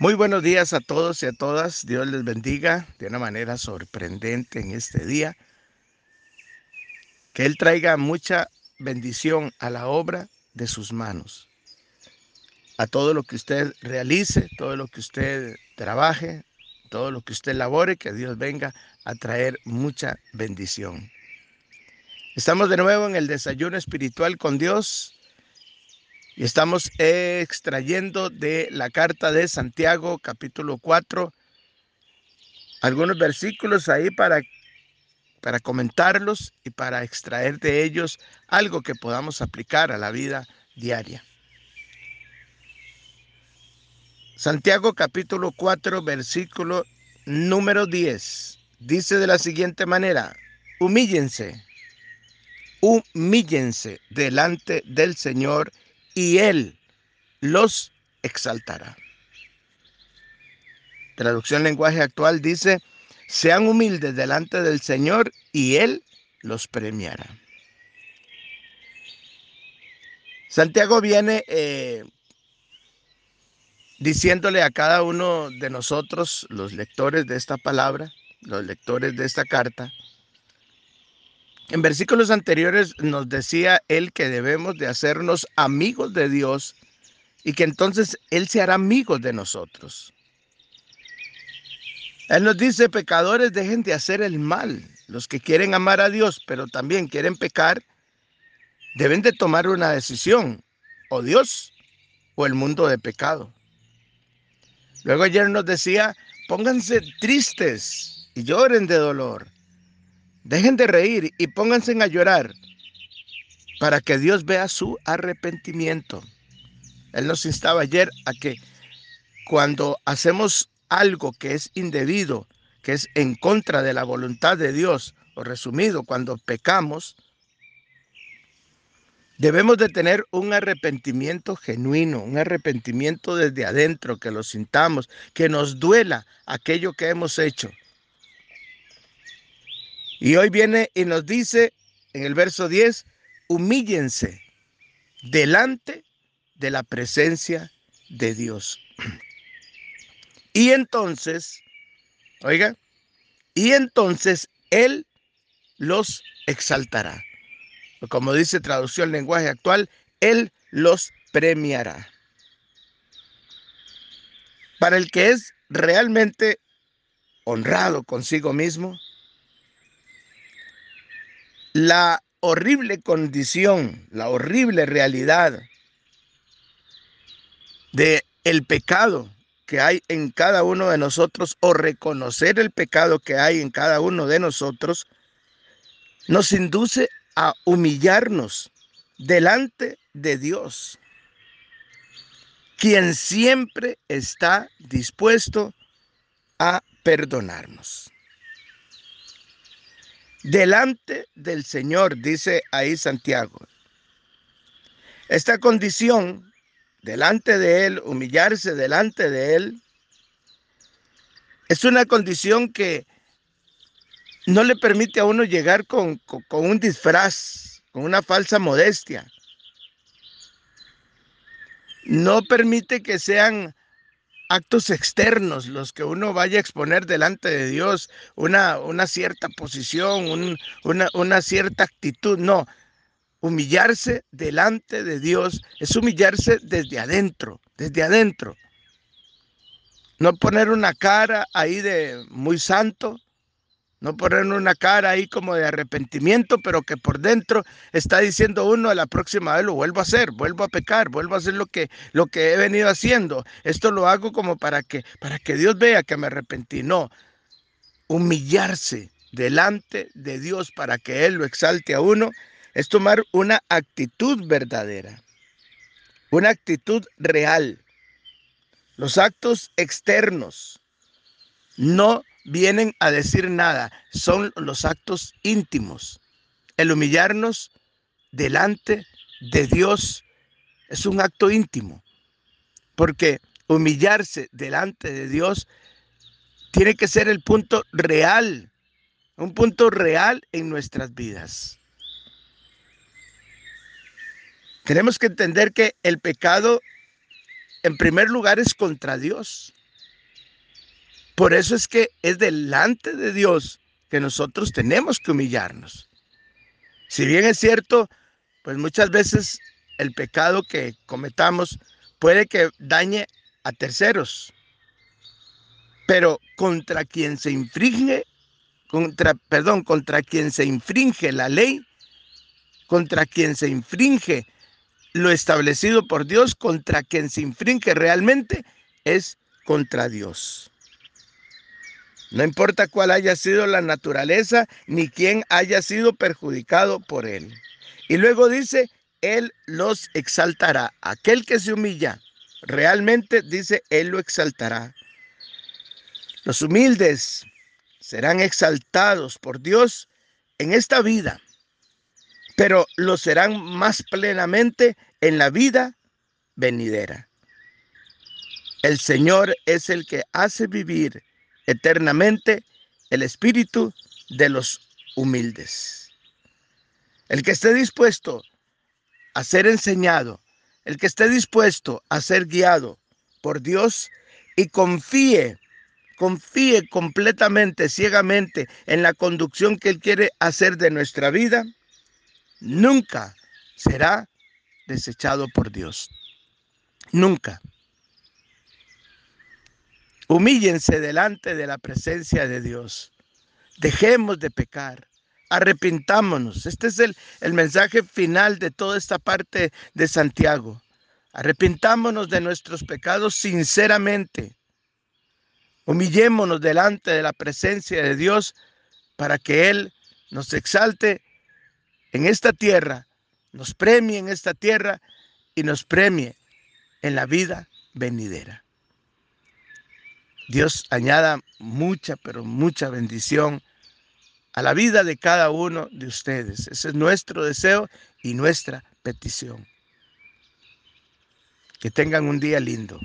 Muy buenos días a todos y a todas. Dios les bendiga de una manera sorprendente en este día. Que Él traiga mucha bendición a la obra de sus manos. A todo lo que usted realice, todo lo que usted trabaje, todo lo que usted labore, que Dios venga a traer mucha bendición. Estamos de nuevo en el desayuno espiritual con Dios y estamos extrayendo de la carta de Santiago capítulo 4 algunos versículos ahí para, para comentarlos y para extraer de ellos algo que podamos aplicar a la vida diaria. Santiago capítulo 4 versículo número 10 dice de la siguiente manera, humíllense, humíllense delante del Señor y Él los exaltará. Traducción lenguaje actual dice, sean humildes delante del Señor y Él los premiará. Santiago viene eh, diciéndole a cada uno de nosotros, los lectores de esta palabra, los lectores de esta carta, en versículos anteriores nos decía él que debemos de hacernos amigos de Dios y que entonces Él se hará amigo de nosotros. Él nos dice, pecadores, dejen de hacer el mal. Los que quieren amar a Dios, pero también quieren pecar, deben de tomar una decisión, o Dios o el mundo de pecado. Luego ayer nos decía, pónganse tristes y lloren de dolor. Dejen de reír y pónganse a llorar para que Dios vea su arrepentimiento. Él nos instaba ayer a que cuando hacemos algo que es indebido, que es en contra de la voluntad de Dios, o resumido, cuando pecamos, debemos de tener un arrepentimiento genuino, un arrepentimiento desde adentro, que lo sintamos, que nos duela aquello que hemos hecho y hoy viene y nos dice en el verso 10, humíllense delante de la presencia de Dios. Y entonces, oiga, y entonces Él los exaltará. Como dice traducción lenguaje actual, Él los premiará. Para el que es realmente honrado consigo mismo, la horrible condición, la horrible realidad de el pecado que hay en cada uno de nosotros o reconocer el pecado que hay en cada uno de nosotros nos induce a humillarnos delante de Dios, quien siempre está dispuesto a perdonarnos delante del Señor, dice ahí Santiago. Esta condición, delante de Él, humillarse delante de Él, es una condición que no le permite a uno llegar con, con, un disfraz, con una falsa modestia. No permite que sean actos externos los que uno vaya a exponer delante de Dios, una, una cierta posición, una, una cierta actitud. No, humillarse delante de Dios es humillarse desde adentro, desde adentro. No poner una cara ahí de muy santo, no poner una cara ahí como de arrepentimiento, pero que por dentro está diciendo uno, a la próxima vez lo vuelvo a hacer, vuelvo a pecar, vuelvo a hacer lo que, lo que he venido haciendo. Esto lo hago como para que, para que Dios vea que me arrepentí. No, humillarse delante de Dios para que Él lo exalte a uno es tomar una actitud verdadera, una actitud real. Los actos externos no vienen a decir nada, son los actos íntimos. El humillarnos delante de Dios es un acto íntimo, porque humillarse delante de Dios tiene que ser el punto real, un punto real en nuestras vidas. Tenemos que entender que el pecado, en primer lugar, es contra Dios. Por eso es que es delante de Dios que nosotros tenemos que humillarnos. Si bien es cierto, pues muchas veces el pecado que cometamos puede que dañe a terceros, pero contra quien se infringe, contra, perdón, contra quien se infringe la ley, contra quien se infringe lo establecido por Dios, contra quien se infringe realmente, es contra Dios. No importa cuál haya sido la naturaleza ni quién haya sido perjudicado por él. Y luego dice, Él los exaltará. Aquel que se humilla, realmente dice, Él lo exaltará. Los humildes serán exaltados por Dios en esta vida, pero lo serán más plenamente en la vida venidera. El Señor es el que hace vivir eternamente el espíritu de los humildes. El que esté dispuesto a ser enseñado, el que esté dispuesto a ser guiado por Dios y confíe, confíe completamente, ciegamente en la conducción que Él quiere hacer de nuestra vida, nunca será desechado por Dios. Nunca. Humíllense delante de la presencia de Dios. Dejemos de pecar. Arrepintámonos. Este es el, el mensaje final de toda esta parte de Santiago. Arrepintámonos de nuestros pecados sinceramente. Humillémonos delante de la presencia de Dios para que Él nos exalte en esta tierra, nos premie en esta tierra y nos premie en la vida venidera. Dios añada mucha, pero mucha bendición a la vida de cada uno de ustedes. Ese es nuestro deseo y nuestra petición. Que tengan un día lindo.